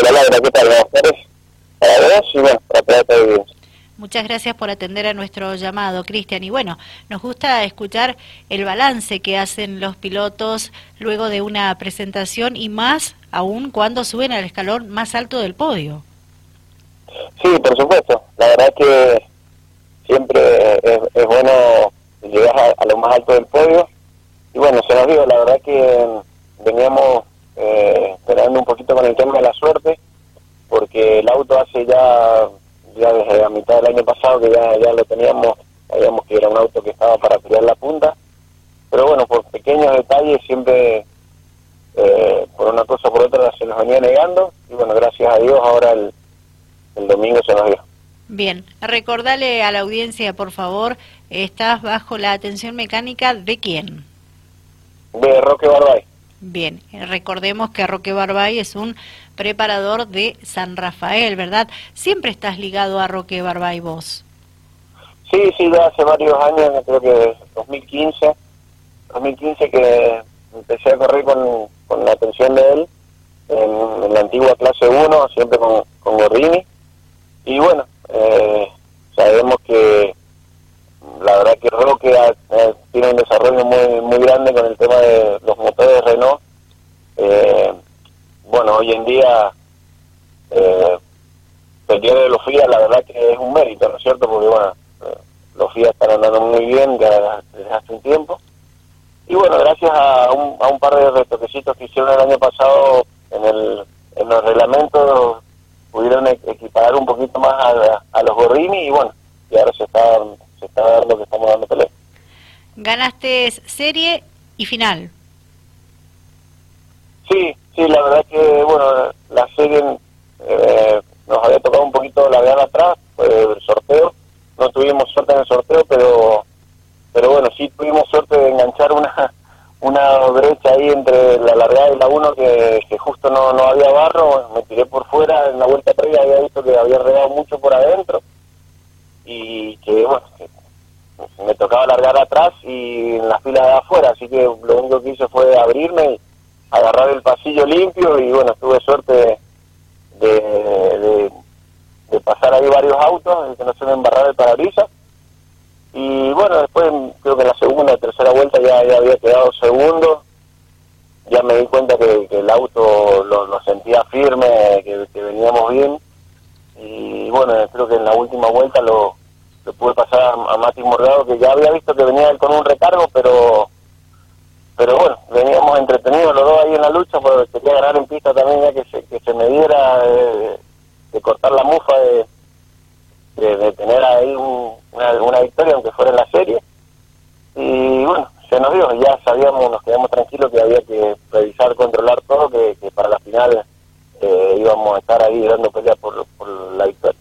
Hola Laura, ¿qué tal? Buenas tardes. Para vos y bueno, para toda la audiencia. Muchas gracias por atender a nuestro llamado, Cristian. Y bueno, nos gusta escuchar el balance que hacen los pilotos luego de una presentación y más aún cuando suben al escalón más alto del podio. Sí, por supuesto. La verdad que siempre es, bueno llegar a, lo más alto del podio. Y bueno, se nos dio, la verdad que veníamos eh, esperando un poquito con el tema de la suerte, porque el auto hace ya ya desde la mitad del año pasado que ya, ya lo teníamos, sabíamos que era un auto que estaba para tirar la punta, pero bueno, por pequeños detalles siempre, eh, por una cosa o por otra, se nos venía negando y bueno, gracias a Dios ahora el, el domingo se nos dio. Bien, recordale a la audiencia, por favor, estás bajo la atención mecánica de quién? De Roque Barbay. Bien, recordemos que Roque Barbay es un preparador de San Rafael, ¿verdad? Siempre estás ligado a Roque Barbay vos. Sí, sí, ya hace varios años, creo que 2015, 2015 que empecé a correr con, con la atención de él en, la antigua clase 1, siempre con, con Gordini. Y bueno, eh, sabemos que la verdad que Roque tiene un desarrollo muy muy grande con el tema de los motores Renault. Eh, bueno, hoy en día eh, día de los FIA la verdad que es un mérito, ¿no es cierto? Porque bueno, eh, los FIA están andando muy bien desde hace un tiempo. Y bueno, gracias a un, a un par de retoquecitos que hicieron el año pasado en el, en los reglamentos, pudieron e-, equiparar un poquito más a, a los Gorrini y bueno, y ahora se está, se está dando que estamos dando pelea. Ganaste serie y final. Sí, sí, la verdad que, bueno, la serie eh, nos había tocado un poquito la de atrás, el sorteo. No tuvimos suerte en el sorteo, pero pero bueno, sí tuvimos suerte de enganchar una una brecha ahí entre la largada y la 1 que, que, justo no, no había barro. Me tiré por fuera, en la vuelta previa había visto que había regado mucho por adentro y que, bueno, me tocaba largar atrás y en la fila de afuera, así que lo único que hice fue abrirme y agarrar el pasillo limpio y bueno, tuve suerte de, de, pasar ahí varios autos, que no se me embarrar el parabrisas. Y bueno, después creo que en la segunda o tercera vuelta ya, había quedado segundo. Ya me di cuenta que, el auto lo, sentía firme, que, veníamos bien. Y bueno, creo que en la última vuelta lo, lo pude pasar a, a Mati Morgado, que ya había visto que venía él con un recargo, pero pero bueno, veníamos entretenidos los dos ahí en la lucha, porque quería ganar que se, que se me diera de, cortar la mufa, de, de, tener ahí una, victoria, aunque fuera en la serie. Y bueno, se nos dio, ya sabíamos, nos quedamos tranquilos que había que revisar, controlar todo, que, para la final eh, íbamos a estar ahí dando pelea por, por la victoria.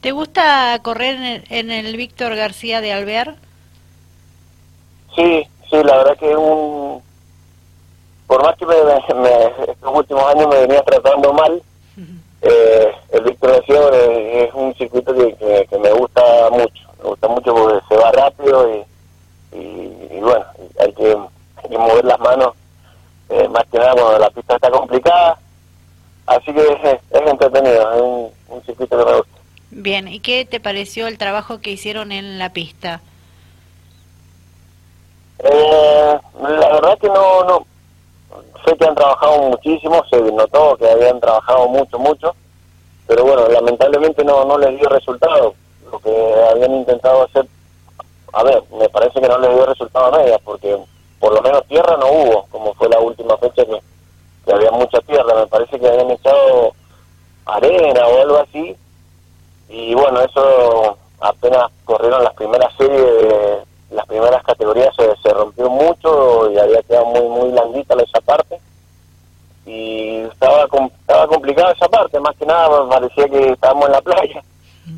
¿Te gusta correr en el, en el Víctor García de Alvear? Sí, Sí, la verdad que es un... Por más que me, estos últimos años me venía tratando mal, eh, el Víctor es, un circuito que, me gusta mucho. Me gusta mucho porque se va rápido y, bueno, hay que, mover las manos eh, más que nada cuando la pista está complicada. Así que es, entretenido, es un, un circuito que me gusta. Bien, ¿y qué te pareció el trabajo que hicieron en la pista? Eh, la verdad que no, no, que han trabajado muchísimo, se notó que habían trabajado mucho, mucho, pero bueno, lamentablemente no, no les dio resultado. Lo que habían intentado hacer, a ver, me parece que no les dio resultado a medias, porque por lo menos tierra no hubo, como fue la última fecha que, que había mucha tierra, me parece que habían echado arena o algo así, y bueno, eso apenas corrieron las primeras series de las primeras categorías se, se rompió mucho y había quedado muy muy blandita esa parte. Y estaba estaba complicada esa parte más que nada parecía que estábamos en la playa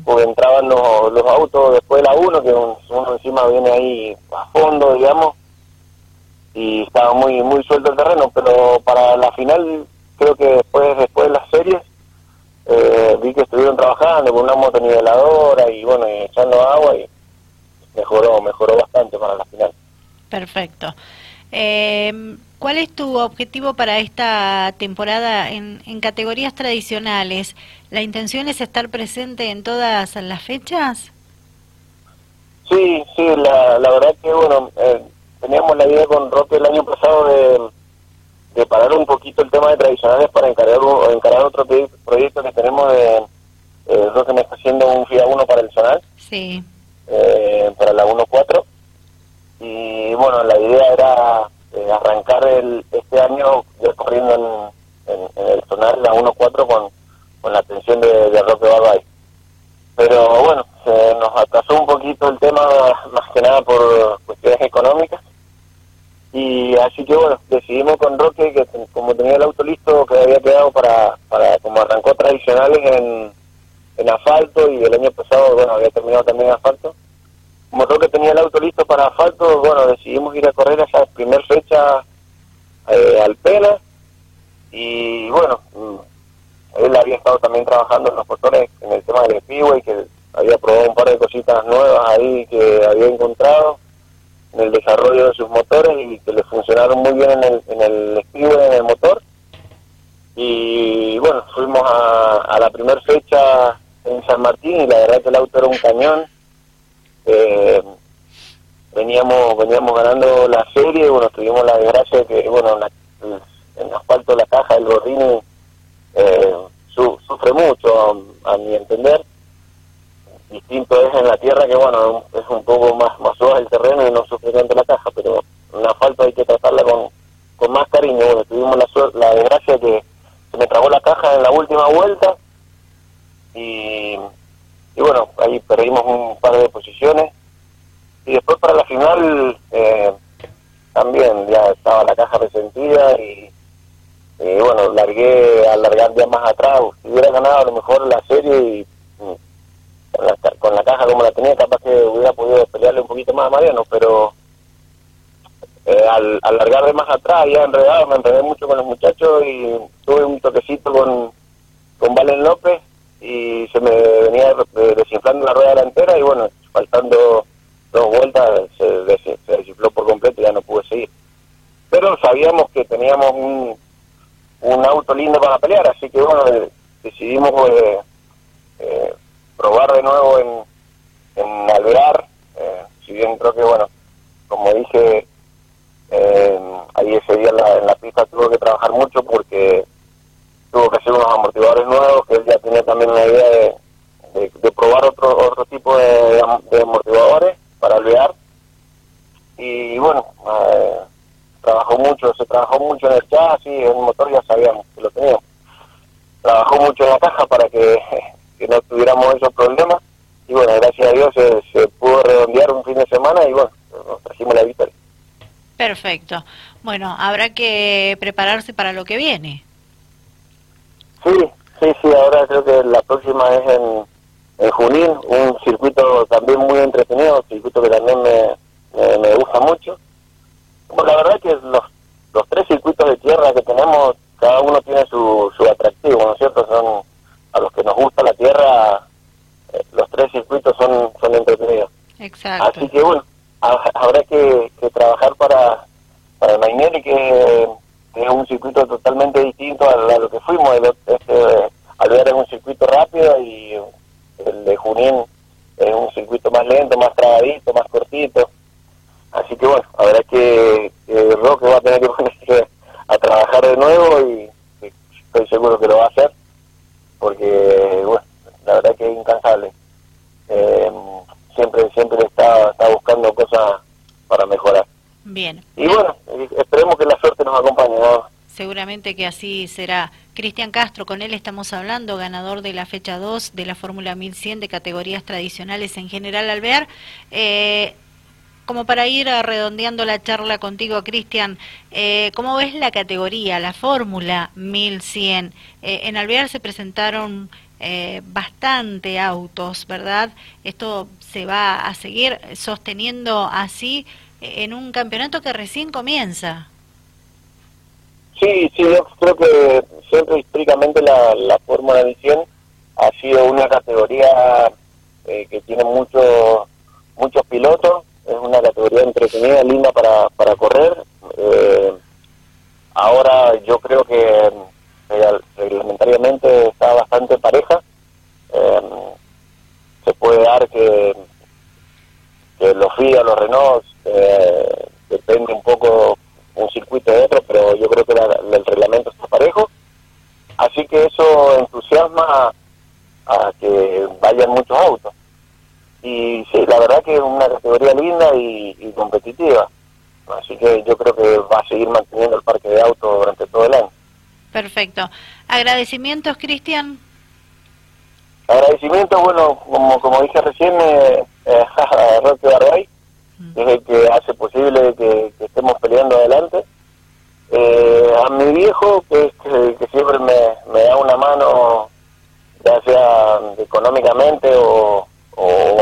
porque entraban los, los autos después de la 1 que uno encima viene ahí a fondo digamos y estaba muy muy suelto el terreno. Pero para la final creo que después después de las series eh, vi que estuvieron trabajando con una motoniveladora y bueno echando agua y mejoró, mejoró bastante para la final. Perfecto. Eh, ¿Cuál ¿cuál es tu objetivo para esta temporada en, en categorías tradicionales? ¿La intención es estar presente en todas las fechas? Sí, sí, la, la verdad que, bueno, eh, teníamos la idea con Roque el año pasado de, de parar un poquito el tema de tradicionales para encarar, encarar otro proyecto que tenemos de eh, Roque me está haciendo un FIA 1 para el Zonal. Sí. La 1.4 y bueno, la idea era eh, arrancar el, este año ya corriendo en, el Zonal la 1.4 con, con la atención de, de Roque Barbay. Pero bueno, se nos atrasó un poquito el tema más que nada por cuestiones económicas y así que bueno, decidimos con Roque que como tenía el auto listo que había quedado para, para como arrancó tradicionales en, en asfalto y el año pasado, bueno, había terminado también en asfalto. Como Roque tenía el auto listo para asfalto, bueno, decidimos ir a correr esa primera fecha eh, al Pena y bueno, mm, él había estado también trabajando en los motores en el tema del y que había probado un par de cositas nuevas ahí que había encontrado en el desarrollo de sus motores y que le funcionaron muy bien en el, en el en el motor. Y bueno, fuimos a, a la primera fecha en San Martín y la verdad que el auto era un cañón. Eh, veníamos veníamos ganando la serie, bueno, tuvimos la desgracia de que, bueno, en, asfalto la caja del Gordini eh, sufre mucho, a mi entender. Distinto es en la tierra que bueno es un poco más más suave el terreno y no sufre tanto la caja pero en asfalto hay que tratarla con, con más cariño. Bueno tuvimos la la desgracia que se me trabó la caja en la última vuelta y, y bueno ahí perdimos un par de posiciones. Y después para la final eh, también ya estaba la caja resentida y, y bueno largué a largar ya más atrás. Hubiera ganado a lo mejor la serie y con la, caja como la tenía, capaz que hubiera podido pelearle un poquito más a Mariano, pero eh, al, largar de más atrás, ya enredado, me enredé mucho con los muchachos y tuve un toquecito con, con Valen López y se me venía desinflando la rueda delantera y bueno, faltando dos vueltas se, se desinfló por completo y ya no pude seguir. Pero sabíamos que teníamos un, un auto lindo para pelear, así que bueno, decidimos eh, eh, probar de nuevo en, en Alvear, eh, si bien creo que, bueno, como dije, eh, ahí ese día en la, pista tuvo que trabajar mucho porque tuvo que hacer unos amortiguadores nuevos, que él ya tenía también una idea de, de, probar otro otro tipo de, amortiguadores para alvear. Y bueno, eh, trabajó mucho, se trabajó mucho en el chasis, en el motor ya sabíamos que lo teníamos. Trabajó mucho en la caja para que no tuviéramos esos problemas. Y bueno, gracias a Dios se, pudo redondear un fin de semana y bueno, nos trajimos la victoria. Perfecto. Bueno, habrá que prepararse para lo que viene. Sí, sí, sí, ahora creo que la próxima es en, en Junín, un circuito también muy entretenido, un circuito que también me, me, gusta mucho. Bueno, la verdad es que los, los tres circuitos de tierra que tenemos, cada uno tiene su, su atractivo, ¿no es cierto? Son a los que nos gusta la tierra, eh, los tres circuitos son, son entretenidos. Exacto. Así que bueno, habrá que, trabajar para, para Mainelli, que, es un circuito totalmente distinto a, lo que fuimos. El, este, Alvear es un circuito rápido y el de Junín es un circuito más lento, más trabadito, más cortito. Así que bueno, habrá que, que Roque va a tener que ponerse a trabajar de nuevo y estoy seguro que lo va a hacer porque bueno, la verdad que es incansable. Eh, siempre siempre está, está buscando cosas para mejorar. Bien. Y bueno, esperemos que la suerte nos. Seguramente que así será. Cristian Castro, con él estamos hablando, ganador de la fecha 2 de la Fórmula 1100 de categorías tradicionales en general Alvear. Eh, como para ir redondeando la charla contigo, Cristian, eh, ¿cómo ves la categoría, la fórmula 1100? Eh, en Alvear se presentaron eh, bastante autos, ¿verdad? Esto se va a seguir sosteniendo así eh, en un campeonato que recién comienza. Sí, sí, yo creo que siempre históricamente la, la Fórmula 1100 ha sido una categoría que tiene muchos muchos pilotos es una categoría entretenida, linda para, para correr. Eh, ahora yo creo que eh, reglamentariamente está bastante pareja. Em, se puede dar que, que los FIA, los Renault, eh, depende un poco circuito de otro, pero yo creo que el reglamento está parejo. Así que eso entusiasma a que vayan muchos autos. Y sí, la verdad que es una categoría linda y, competitiva. Así que yo creo que va a seguir manteniendo el parque de autos durante todo el año. Perfecto. ¿Agradecimientos, Cristian? Agradecimientos, bueno, como, como dije recién, eh, eh, a Roque Barbay, es el que hace posible que, estemos peleando adelante. Eh, a mi viejo, que, que, siempre me, da una mano, ya sea económicamente o,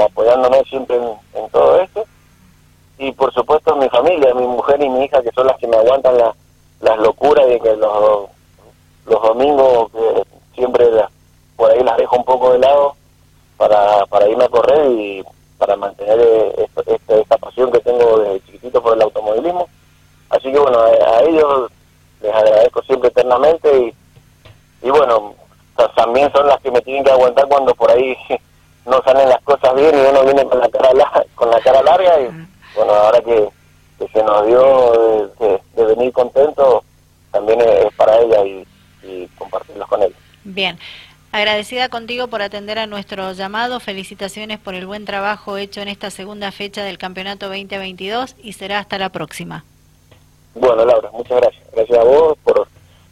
apoyándome siempre en, todo esto. Y por supuesto mi familia, mi mujer y mi hija, que son las que me aguantan las locuras y que los, los domingos que siempre por ahí las dejo un poco de lado para, para irme a correr y para mantener eh, este, esta pasión que tengo desde chiquitito por el automovilismo. Así que bueno, a, ellos les agradezco siempre eternamente y, y bueno, también son las que me tienen que aguantar cuando por ahí no salen las cosas bien y uno viene con la cara con la cara larga y bueno ahora que, se nos dio de, venir contento también es, para ella y, y compartirlos con ella bien Agradecida contigo por atender a nuestro llamado. Felicitaciones por el buen trabajo hecho en esta segunda fecha del Campeonato 2022 y será hasta la próxima. Bueno, Laura, muchas gracias. Gracias a vos por,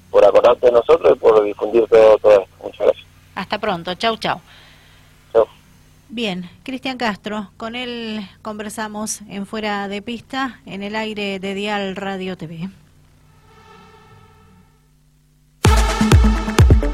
por acordarte de nosotros y por difundir todo, todo esto. Muchas gracias. Hasta pronto. Chau, chau. Chau. Bien, Cristian Castro, con él conversamos en Fuera de Pista, en el aire de Dial Radio TV.